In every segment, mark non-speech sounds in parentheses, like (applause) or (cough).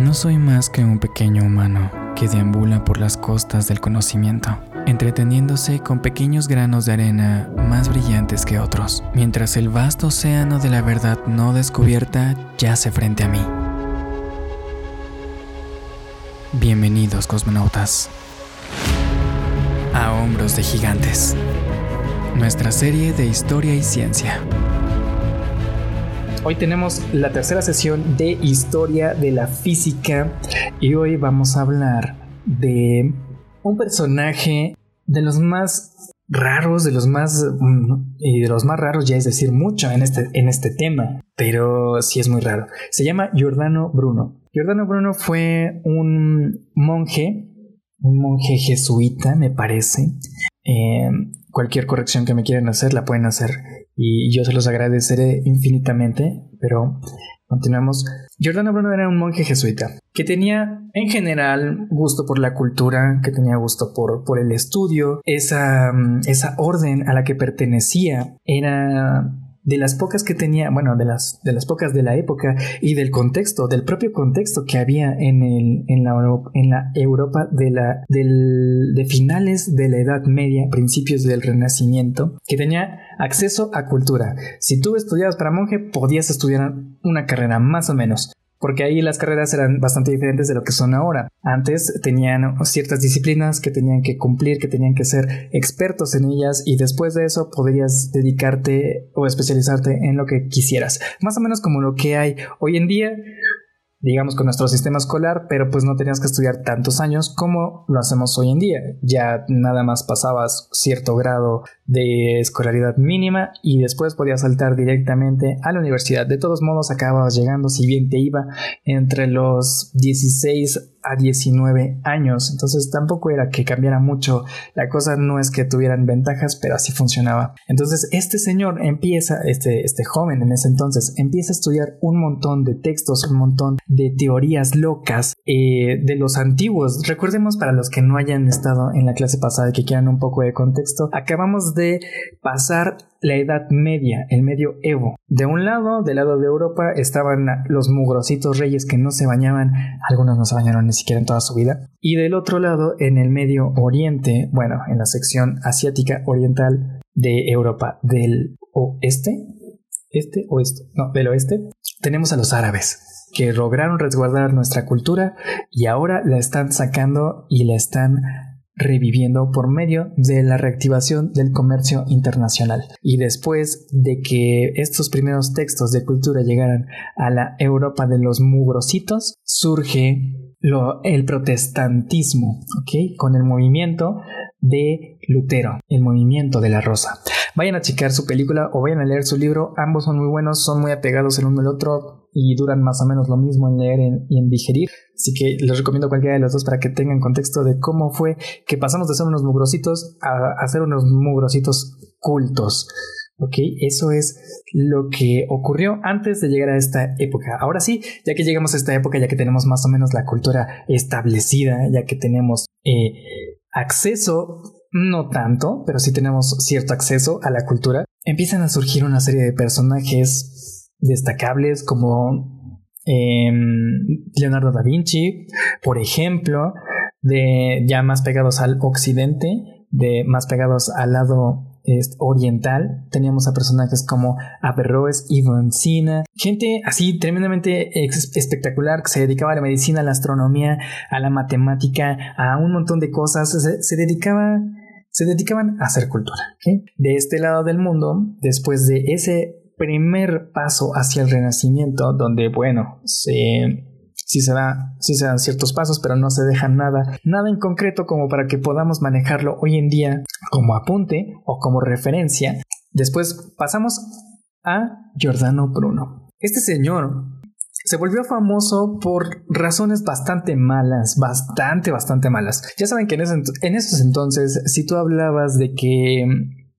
No soy más que un pequeño humano que deambula por las costas del conocimiento, entreteniéndose con pequeños granos de arena más brillantes que otros, mientras el vasto océano de la verdad no descubierta yace frente a mí. Bienvenidos cosmonautas a Hombros de Gigantes, nuestra serie de historia y ciencia. Hoy tenemos la tercera sesión de historia de la física y hoy vamos a hablar de un personaje de los más raros, de los más mm, y de los más raros ya es decir mucho en este en este tema, pero sí es muy raro. Se llama Giordano Bruno. Giordano Bruno fue un monje, un monje jesuita, me parece. Eh, cualquier corrección que me quieran hacer la pueden hacer y yo se los agradeceré infinitamente, pero continuamos. Giordano Bruno era un monje jesuita que tenía en general gusto por la cultura, que tenía gusto por, por el estudio, esa, esa orden a la que pertenecía era de las pocas que tenía, bueno, de las, de las pocas de la época y del contexto, del propio contexto que había en, el, en, la, en la Europa de, la, del, de finales de la Edad Media, principios del Renacimiento, que tenía acceso a cultura. Si tú estudiabas para monje, podías estudiar una carrera más o menos porque ahí las carreras eran bastante diferentes de lo que son ahora. Antes tenían ciertas disciplinas que tenían que cumplir, que tenían que ser expertos en ellas y después de eso podrías dedicarte o especializarte en lo que quisieras. Más o menos como lo que hay hoy en día, digamos, con nuestro sistema escolar, pero pues no tenías que estudiar tantos años como lo hacemos hoy en día. Ya nada más pasabas cierto grado de escolaridad mínima y después podías saltar directamente a la universidad. De todos modos, acababas llegando, si bien te iba, entre los 16 a 19 años. Entonces tampoco era que cambiara mucho. La cosa no es que tuvieran ventajas, pero así funcionaba. Entonces este señor empieza, este, este joven en ese entonces, empieza a estudiar un montón de textos, un montón de teorías locas eh, de los antiguos. Recordemos para los que no hayan estado en la clase pasada y que quieran un poco de contexto, acabamos de pasar la Edad Media, el medio Evo. De un lado, del lado de Europa, estaban los mugrositos reyes que no se bañaban, algunos no se bañaron ni siquiera en toda su vida. Y del otro lado, en el medio Oriente, bueno, en la sección asiática oriental de Europa del oeste, este oeste, no, del oeste, tenemos a los árabes que lograron resguardar nuestra cultura y ahora la están sacando y la están reviviendo por medio de la reactivación del comercio internacional. Y después de que estos primeros textos de cultura llegaran a la Europa de los mugrositos, surge el protestantismo. Con el movimiento de Lutero, el movimiento de la rosa. Vayan a checar su película o vayan a leer su libro, ambos son muy buenos, son muy apegados el uno al otro y duran más o menos lo mismo en leer y en digerir. Así que les recomiendo cualquiera de los dos para que tengan contexto de cómo fue que pasamos de ser unos mugrositos a, a ser unos mugrositos cultos. ¿Ok? Eso es lo que ocurrió antes de llegar a esta época. Ahora sí, ya que llegamos a esta época, ya que tenemos más o menos la cultura establecida, ya que tenemos eh, acceso, no tanto, pero sí tenemos cierto acceso a la cultura, empiezan a surgir una serie de personajes destacables como em, Leonardo da Vinci, por ejemplo, de ya más pegados al occidente, de más pegados al lado oriental. Teníamos a personajes como Averroes, Ibn Sina, gente así tremendamente espectacular que se dedicaba a la medicina, a la astronomía, a la matemática, a un montón de cosas. Se, dedicaba, se dedicaban a hacer cultura. De este lado del mundo, después de ese primer paso hacia el renacimiento, donde, bueno, se sí se, da, sí se dan ciertos pasos, pero no se deja nada, nada en concreto como para que podamos manejarlo hoy en día como apunte o como referencia. Después pasamos a Giordano Bruno. Este señor se volvió famoso por razones bastante malas, bastante, bastante malas. Ya saben que en, en esos entonces, si tú hablabas de que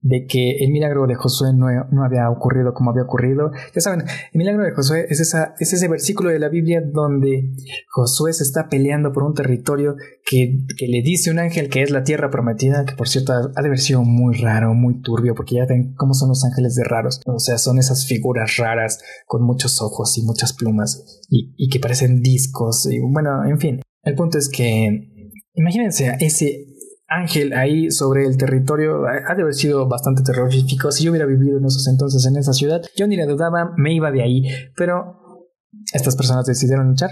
de que el milagro de Josué no, no, había ocurrido como había ocurrido. Ya saben, el milagro de Josué es, es ese versículo de la Biblia donde Josué se está peleando por un territorio que, que, le dice un ángel que es la tierra prometida, que por cierto ha de haber sido muy raro, muy turbio, porque ya ven cómo son los ángeles de raros. O sea, son esas figuras raras con muchos ojos y muchas plumas y, y que parecen discos. Y bueno, en fin, el punto es que imagínense ese Ángel ahí sobre el territorio ha de haber sido bastante terrorífico. Si yo hubiera vivido en esos entonces en esa ciudad, yo ni le dudaba, me iba de ahí. Pero estas personas decidieron luchar.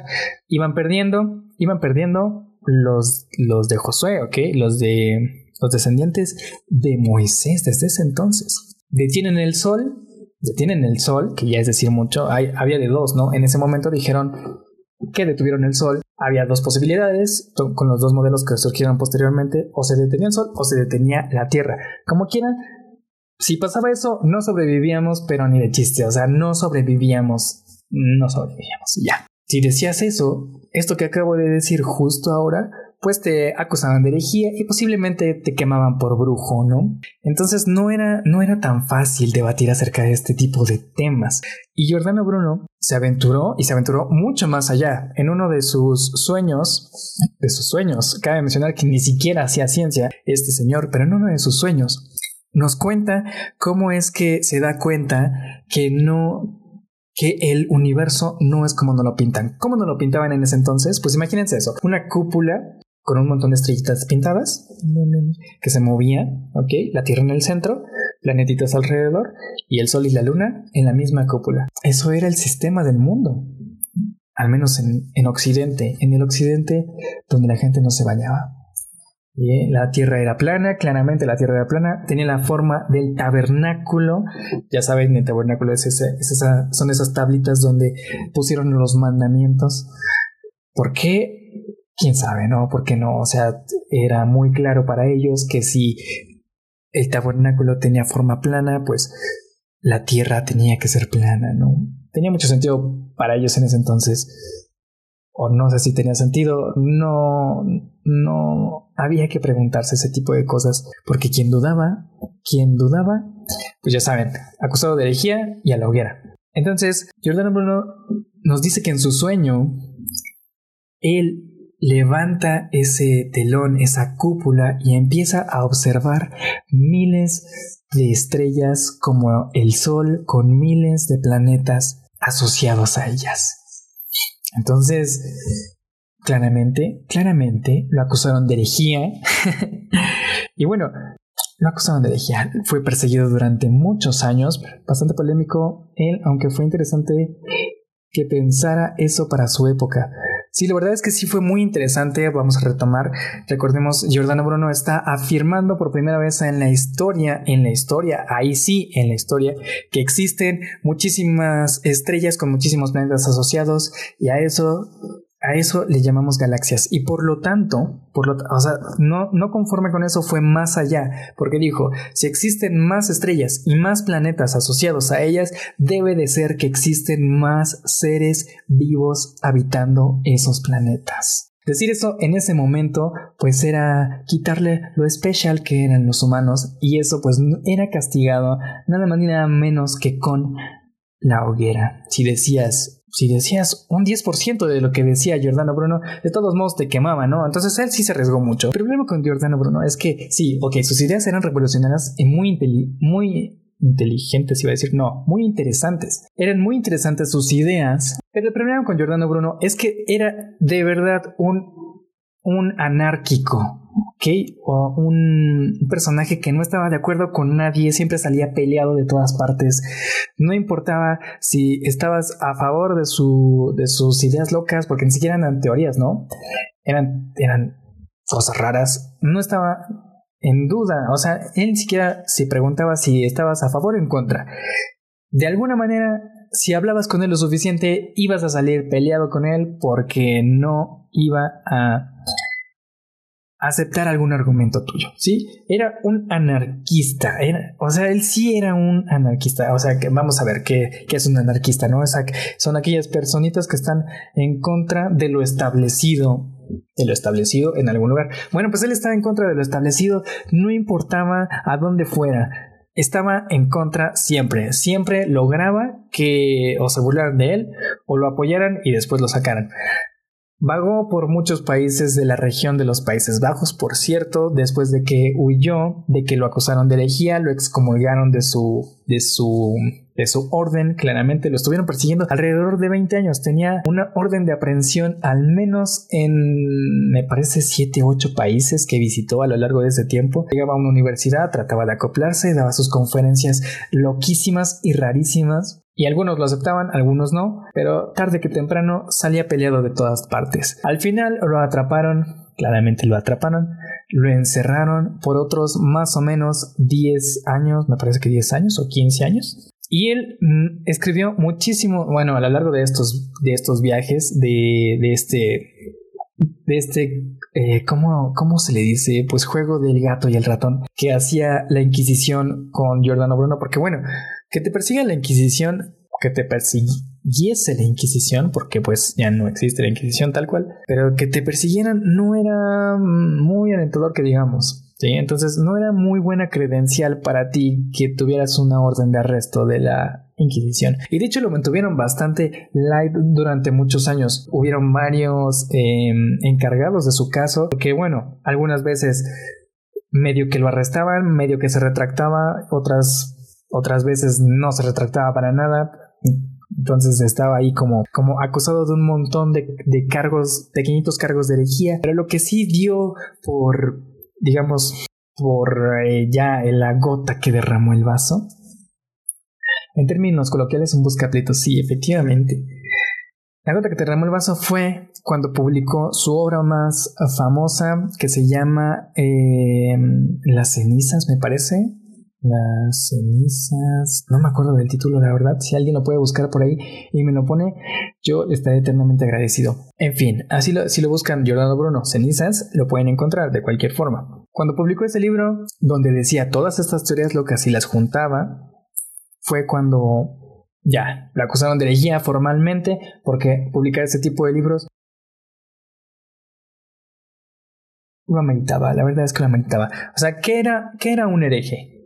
Iban perdiendo, iban perdiendo los, los de Josué, ¿ok? Los de los descendientes de Moisés desde ese entonces. Detienen el sol, detienen el sol, que ya es decir mucho, hay, había de dos, ¿no? En ese momento dijeron que detuvieron el sol había dos posibilidades con los dos modelos que surgieron posteriormente, o se detenía el Sol o se detenía la Tierra. Como quieran, si pasaba eso, no sobrevivíamos, pero ni de chiste, o sea, no sobrevivíamos, no sobrevivíamos, ya. Si decías eso, esto que acabo de decir justo ahora, pues te acusaban de herejía y posiblemente te quemaban por brujo, ¿no? Entonces no era, no era tan fácil debatir acerca de este tipo de temas. Y Giordano Bruno se aventuró y se aventuró mucho más allá. En uno de sus sueños, de sus sueños, cabe mencionar que ni siquiera hacía ciencia este señor, pero en uno de sus sueños nos cuenta cómo es que se da cuenta que no que el universo no es como nos lo pintan. ¿Cómo nos lo pintaban en ese entonces? Pues imagínense eso, una cúpula con un montón de estrellitas pintadas que se movían, ¿ok? La Tierra en el centro, planetitas alrededor y el Sol y la Luna en la misma cúpula. Eso era el sistema del mundo, al menos en, en Occidente, en el Occidente donde la gente no se bañaba. Bien, la tierra era plana, claramente la tierra era plana, tenía la forma del tabernáculo, ya saben, el tabernáculo es, ese, es esa, son esas tablitas donde pusieron los mandamientos. ¿Por qué? Quién sabe, ¿no? Porque no, o sea, era muy claro para ellos que si el tabernáculo tenía forma plana, pues la tierra tenía que ser plana, ¿no? Tenía mucho sentido para ellos en ese entonces. O no sé si tenía sentido, no, no había que preguntarse ese tipo de cosas, porque quien dudaba, quien dudaba, pues ya saben, acusado de herejía y a la hoguera. Entonces, Giordano Bruno nos dice que en su sueño, él levanta ese telón, esa cúpula y empieza a observar miles de estrellas como el Sol con miles de planetas asociados a ellas. Entonces, claramente, claramente lo acusaron de herejía. (laughs) y bueno, lo acusaron de herejía. Fue perseguido durante muchos años, bastante polémico él, aunque fue interesante que pensara eso para su época. Sí, la verdad es que sí fue muy interesante. Vamos a retomar. Recordemos, Giordano Bruno está afirmando por primera vez en la historia, en la historia, ahí sí, en la historia, que existen muchísimas estrellas con muchísimos planetas asociados y a eso a eso le llamamos galaxias y por lo tanto, por lo, o sea, no, no conforme con eso fue más allá, porque dijo, si existen más estrellas y más planetas asociados a ellas, debe de ser que existen más seres vivos habitando esos planetas. Decir eso en ese momento pues era quitarle lo especial que eran los humanos y eso pues era castigado nada más ni nada menos que con la hoguera. Si decías si decías un 10% de lo que decía Giordano Bruno, de todos modos te quemaba, ¿no? Entonces él sí se arriesgó mucho. El problema con Giordano Bruno es que sí, ok, sus ideas eran revolucionarias y muy, muy inteligentes, iba a decir, no, muy interesantes. Eran muy interesantes sus ideas, pero el problema con Giordano Bruno es que era de verdad un, un anárquico. ¿ok? O un personaje que no estaba de acuerdo con nadie, siempre salía peleado de todas partes. No importaba si estabas a favor de, su, de sus ideas locas, porque ni siquiera eran teorías, ¿no? Eran, eran cosas raras. No estaba en duda, o sea, él ni siquiera se preguntaba si estabas a favor o en contra. De alguna manera, si hablabas con él lo suficiente, ibas a salir peleado con él porque no iba a aceptar algún argumento tuyo, ¿sí? Era un anarquista, o sea, él sí era un anarquista, o sea, que vamos a ver qué, es un anarquista, ¿no? Son aquellas personitas que están en contra de lo establecido, de lo establecido en algún lugar. Bueno, pues él estaba en contra de lo establecido, no importaba a dónde fuera, estaba en contra siempre, siempre lograba que o se burlaran de él o lo apoyaran y después lo sacaran. Vagó por muchos países de la región de los Países Bajos, por cierto, después de que huyó, de que lo acusaron de herejía, lo excomulgaron de su, de su de su orden, claramente lo estuvieron persiguiendo alrededor de 20 años. Tenía una orden de aprehensión al menos en, me parece, 7, 8 países que visitó a lo largo de ese tiempo. Llegaba a una universidad, trataba de acoplarse, daba sus conferencias loquísimas y rarísimas. Y algunos lo aceptaban, algunos no, pero tarde que temprano salía peleado de todas partes. Al final lo atraparon, claramente lo atraparon, lo encerraron por otros más o menos 10 años, me parece que 10 años o 15 años. Y él mm, escribió muchísimo, bueno, a lo largo de estos, de estos viajes, de, de este, de este, eh, ¿cómo, ¿cómo se le dice? Pues juego del gato y el ratón que hacía la Inquisición con Giordano Bruno, porque bueno, que te persiga la Inquisición, que te persiguiese la Inquisición, porque pues ya no existe la Inquisición tal cual, pero que te persiguieran no era muy alentador que digamos. Entonces no era muy buena credencial para ti que tuvieras una orden de arresto de la Inquisición. Y de hecho lo mantuvieron bastante light durante muchos años. Hubieron varios em, encargados de su caso que bueno, algunas veces medio que lo arrestaban, medio que se retractaba, otras, otras veces no se retractaba para nada. Entonces estaba ahí como, como acusado de un montón de, de cargos, pequeñitos cargos de herejía. Pero lo que sí dio por digamos, por eh, ya la gota que derramó el vaso. En términos coloquiales, un buscaplitos, sí, efectivamente. La gota que derramó el vaso fue cuando publicó su obra más famosa que se llama eh, Las cenizas, me parece. Las cenizas. No me acuerdo del título, la verdad. Si alguien lo puede buscar por ahí y me lo pone, yo estaré eternamente agradecido. En fin, así lo, si lo buscan Giordano Bruno, cenizas, lo pueden encontrar de cualquier forma. Cuando publicó ese libro, donde decía todas estas teorías locas y las juntaba, fue cuando ya la acusaron de herejía formalmente, porque publicar ese tipo de libros lo ameritaba, la verdad es que lo ameritaba. O sea, ¿qué era, qué era un hereje?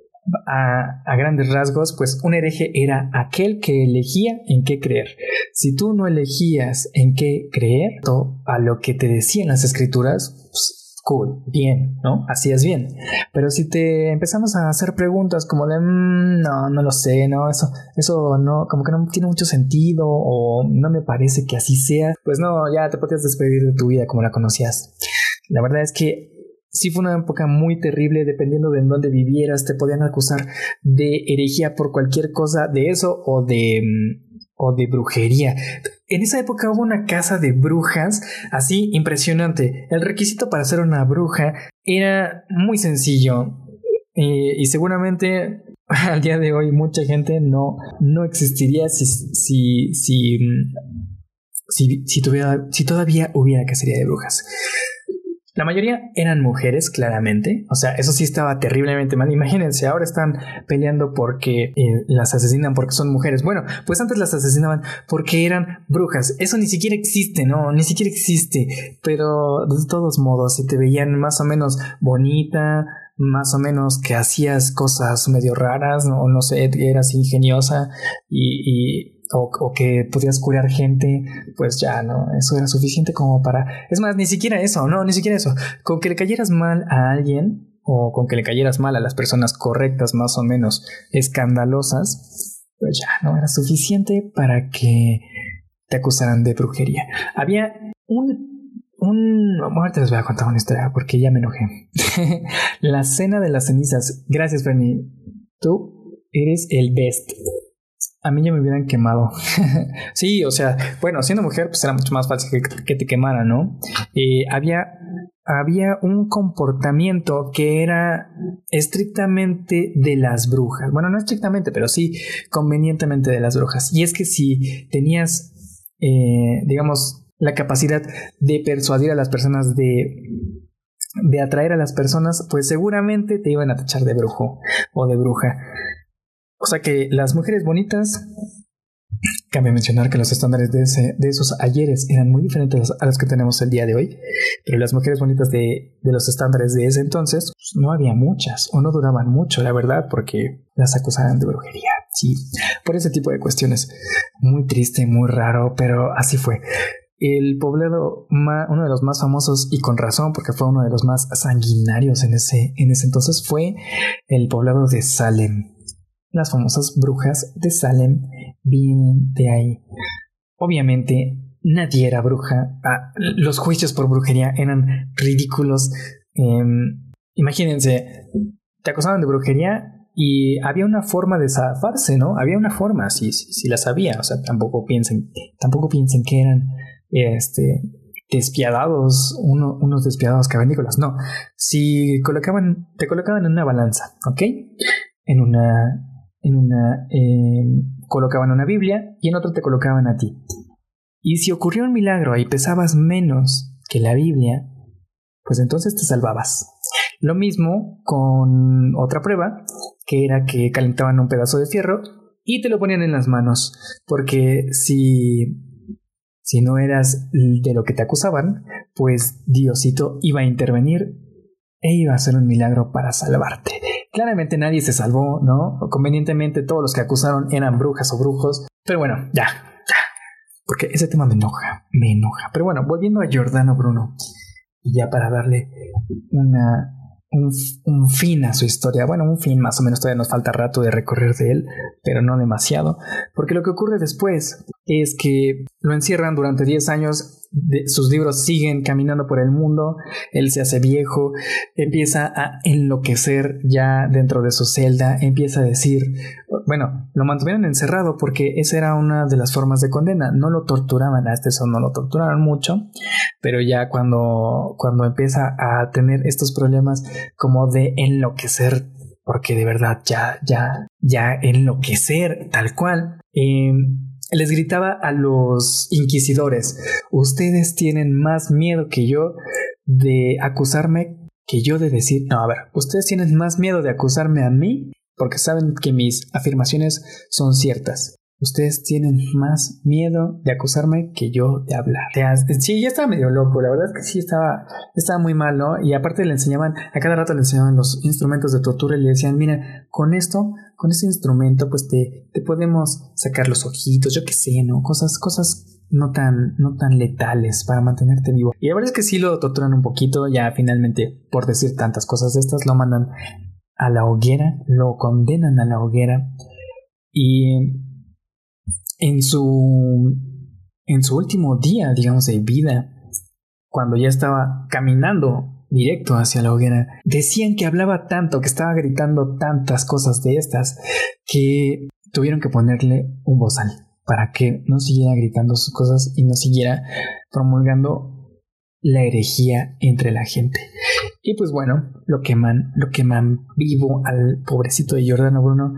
A, grandes rasgos, pues un hereje era aquel que elegía en qué creer. Si tú no elegías en qué creer, a lo que te decían las escrituras, pues, cool, bien, ¿no? Hacías bien. Pero si te empezamos a hacer preguntas como de, mm, no, no lo sé, no, eso, eso no, como que no tiene mucho sentido o no me parece que así sea, pues no, ya te podías despedir de tu vida como la conocías. La verdad es que sí fue una época muy terrible, dependiendo de en dónde vivieras, te podían acusar de herejía por cualquier cosa de eso o de, mm, o de brujería. En esa época hubo una casa de brujas así impresionante. El requisito para ser una bruja era muy sencillo. Y seguramente (laughs) al día de hoy mucha gente no, no existiría si, si, si, mm, si, si, tuviera, si todavía hubiera cacería de brujas. La mayoría eran mujeres, claramente. O sea, eso sí estaba terriblemente mal. Imagínense, ahora están peleando porque eh, las asesinan porque son mujeres. Bueno, pues antes las asesinaban porque eran brujas. Eso ni siquiera existe, ¿no? Ni siquiera existe. Pero de todos modos, si te veían más o menos bonita, más o menos que hacías cosas medio raras, o no sé, eras ingeniosa y, o, que podías curar gente, pues ya, ¿no? Eso era suficiente como para... Es más, ni siquiera eso, no, ni siquiera eso. Con que le cayeras mal a alguien o con que le cayeras mal a las personas correctas, más o menos escandalosas, pues ya, ¿no? Era suficiente para que te acusaran de brujería. Había un... Un... Bueno, les voy a contar una historia porque ya me enojé. (laughs) la cena de las cenizas. Gracias, Fanny. Tú eres el best a mí ya me hubieran quemado. (laughs) sí, o sea, bueno, siendo mujer, pues era mucho más fácil que, te quemara, ¿no? Eh, había, había un comportamiento que era estrictamente de las brujas. Bueno, no estrictamente, pero sí convenientemente de las brujas. Y es que si tenías, eh, digamos, la capacidad de persuadir a las personas de de atraer a las personas, pues seguramente te iban a tachar de brujo o de bruja. O sea que las mujeres bonitas Cabe mencionar que los estándares de, de esos ayeres eran muy diferentes a los que tenemos el día de hoy, pero las mujeres bonitas de, de los estándares de ese entonces pues, no había muchas o no duraban mucho, la verdad, porque las acusaban de brujería. Sí, por ese tipo de cuestiones. Muy triste, muy raro, pero así fue. El poblado, uno de los más famosos y con razón, porque fue uno de los más sanguinarios en ese, en ese entonces, fue el poblado de Salem. Las famosas brujas de Salem vienen de ahí. Obviamente, nadie era bruja. Ah, los juicios por brujería eran ridículos. Em, imagínense, te acusaban de brujería y había una forma de zafarse, ¿no? Había una forma, si, si, la sabía. O sea, tampoco piensen, tampoco piensen que eran este, despiadados, unos despiadados cavernícolas. No, si colocaban, te colocaban en una balanza, ¿ok? En una, en una em, colocaban una Biblia y en otra te colocaban a ti. Y si ocurrió un milagro y pesabas menos que la Biblia, pues entonces te salvabas. Lo mismo con otra prueba, que era que calentaban un pedazo de fierro y te lo ponían en las manos, porque si si no eras de lo que te acusaban, pues Diosito iba a intervenir e iba a hacer un milagro para salvarte. Claramente nadie se salvó, ¿no? Convenientemente todos los que acusaron eran brujas o brujos. Pero bueno, ya, ya. Porque ese tema me enoja, me enoja. Pero bueno, volviendo a Giordano Bruno. Y ya para darle una, un, fin a su historia. Bueno, un fin más o menos, todavía nos falta rato de recorrer de él, pero no demasiado. Porque lo que ocurre después es que lo encierran durante 10 años sus libros siguen caminando por el mundo, él se hace viejo, empieza a enloquecer ya dentro de su celda, empieza a decir, bueno, lo mantuvieron encerrado porque esa era una de las formas de condena, no lo torturaban, hasta eso no lo torturaron mucho, pero ya cuando, cuando empieza a tener estos problemas como de enloquecer porque de verdad ya, ya, ya enloquecer tal cual. Eh, les gritaba a los inquisidores, ustedes tienen más miedo que yo de acusarme que yo de decir, no, a ver, ustedes tienen más miedo de acusarme a mí porque saben que mis afirmaciones son ciertas. Ustedes tienen más miedo de acusarme que yo de hablar. Sí, ya estaba medio loco, la verdad es que sí estaba, estaba muy mal, ¿no? Y aparte le enseñaban, a cada rato le enseñaban los instrumentos de tortura y le decían, mira, con esto, con este instrumento, pues te, te podemos sacar los ojitos, yo qué sé, ¿no? Cosas, cosas no tan, no tan letales para mantenerte vivo. Y la verdad es que sí lo torturan un poquito, ya finalmente, por decir tantas cosas de estas, lo mandan a la hoguera, lo condenan a la hoguera y en su, en su último día, digamos, de vida, cuando ya estaba caminando directo hacia la hoguera, decían que hablaba tanto, que estaba gritando tantas cosas de estas, que tuvieron que ponerle un bozal para que no siguiera gritando sus cosas y no siguiera promulgando la herejía entre la gente. Y pues bueno, lo queman, lo queman vivo al pobrecito de Giordano Bruno.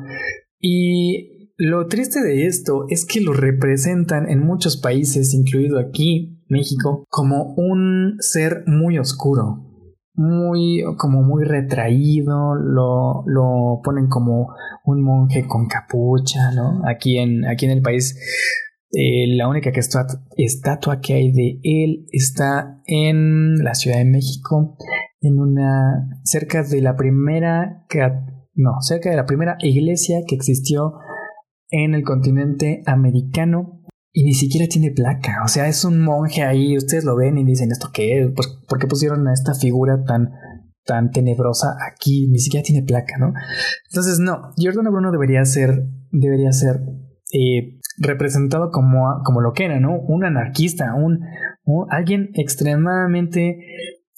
Y lo triste de esto es que lo representan en muchos países, incluido aquí, México, como un ser muy oscuro, muy como muy retraído, lo, lo ponen como un monje con capucha, ¿no? Aquí en, aquí en el país eh, la única estatua que hay de él está en la Ciudad de México, en una cerca de la primera no, cerca de la primera iglesia que existió en el continente americano y ni siquiera tiene placa. O sea, es un monje ahí. Ustedes lo ven y dicen, ¿esto qué? Pues, ¿Por qué pusieron a esta figura tan, tan tenebrosa aquí? Ni siquiera tiene placa, ¿no? Entonces, no. Giordano Bruno debería ser, debería ser eh, representado como, como lo que era, ¿no? Un anarquista, un, alguien extremadamente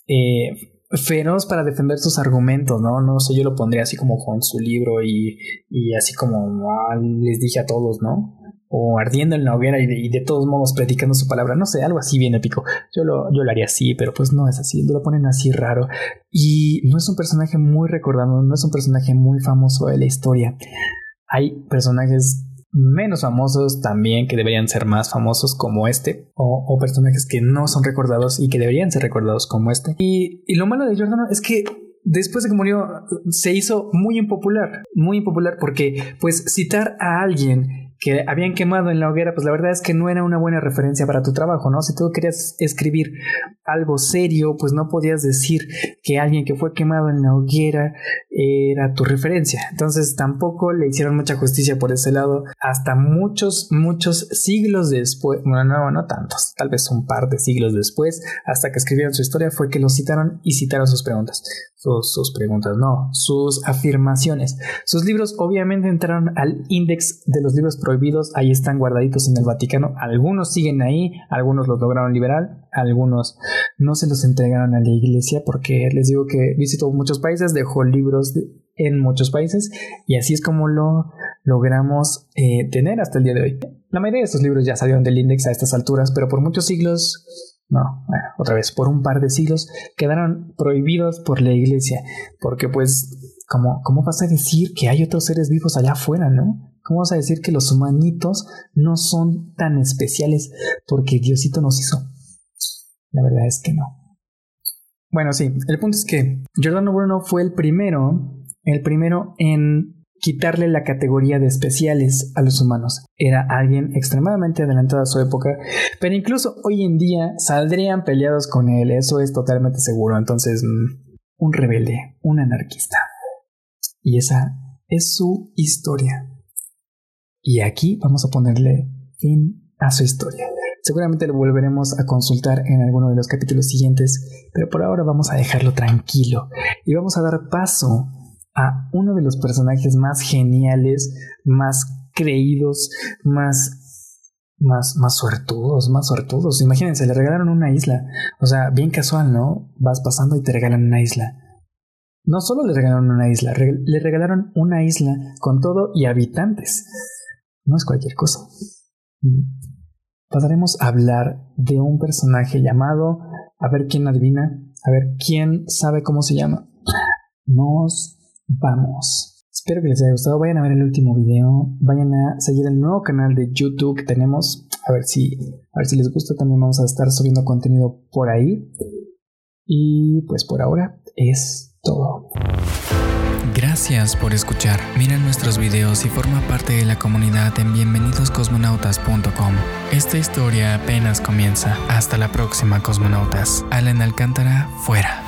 eh, feroz para defender sus argumentos, ¿no? No sé, yo lo pondría así como con su libro y, y así como ah, les dije a todos, ¿no? O ardiendo en la hoguera y de, y de, todos modos predicando su palabra, no sé, algo así bien épico. Yo lo, yo lo haría así, pero pues no es así, lo ponen así raro. Y no es un personaje muy recordado, no es un personaje muy famoso de la historia. Hay personajes menos famosos también que deberían ser más famosos como este o, personajes que no son recordados y que deberían ser recordados como este. Y, y lo malo de Giordano es que después de que murió se hizo muy impopular muy impopular porque pues citar a alguien que habían quemado en la hoguera, pues la verdad es que no era una buena referencia para tu trabajo, ¿no? Si tú querías escribir algo serio, pues no podías decir que alguien que fue quemado en la hoguera era tu referencia. Entonces tampoco le hicieron mucha justicia por ese lado hasta muchos, muchos siglos después, bueno, no, no tantos, tal vez un par de siglos después, hasta que escribieron su historia, fue que lo citaron y citaron sus preguntas. Sus, sus preguntas, no, sus afirmaciones. Sus libros obviamente entraron al índice de los libros prohibidos, ahí están guardaditos en el Vaticano, algunos siguen ahí, algunos los lograron liberar, algunos no se los entregaron a la iglesia porque les digo que visitó muchos países, dejó libros en muchos países y así es como lo logramos eh, tener hasta el día de hoy. La mayoría de estos libros ya salieron del índice a estas alturas, pero por muchos siglos no, otra vez, por un par de siglos quedaron prohibidos por la iglesia, porque pues, ¿cómo, ¿cómo vas a decir que hay otros seres vivos allá afuera, no? ¿Cómo vas a decir que los humanitos no son tan especiales porque Diosito nos hizo? La verdad es que no. Bueno, sí, el punto es que Giordano Bruno fue el primero, el primero en quitarle la categoría de especiales a los humanos. Era alguien extremadamente adelantado a su época, pero incluso hoy en día saldrían peleados con él, eso es totalmente seguro. Entonces, mm, un rebelde, un anarquista. Y esa es su historia. Y aquí vamos a ponerle fin a su historia. Seguramente lo volveremos a consultar en alguno de los capítulos siguientes, pero por ahora vamos a dejarlo tranquilo y vamos a dar paso a uno de los personajes más geniales, más creídos, más, más, más suertudos, más suertudos. Imagínense, le regalaron una isla. O sea, bien casual, ¿no? Vas pasando y te regalan una isla. No solo le regalaron una isla, le regalaron una isla con todo y habitantes. No es cualquier cosa. Pasaremos a hablar de un personaje llamado, a ver quién adivina, a ver quién sabe cómo se llama. Nos vamos. Espero que les haya gustado. Vayan a ver el último video. Vayan a seguir el nuevo canal de YouTube que tenemos. A ver si, a ver si les gusta. También vamos a estar subiendo contenido por ahí. Y pues por ahora es todo. Gracias por escuchar. Mira nuestros videos y forma parte de la comunidad en bienvenidoscosmonautas.com. Esta historia apenas comienza. Hasta la próxima, cosmonautas. Alan Alcántara, fuera.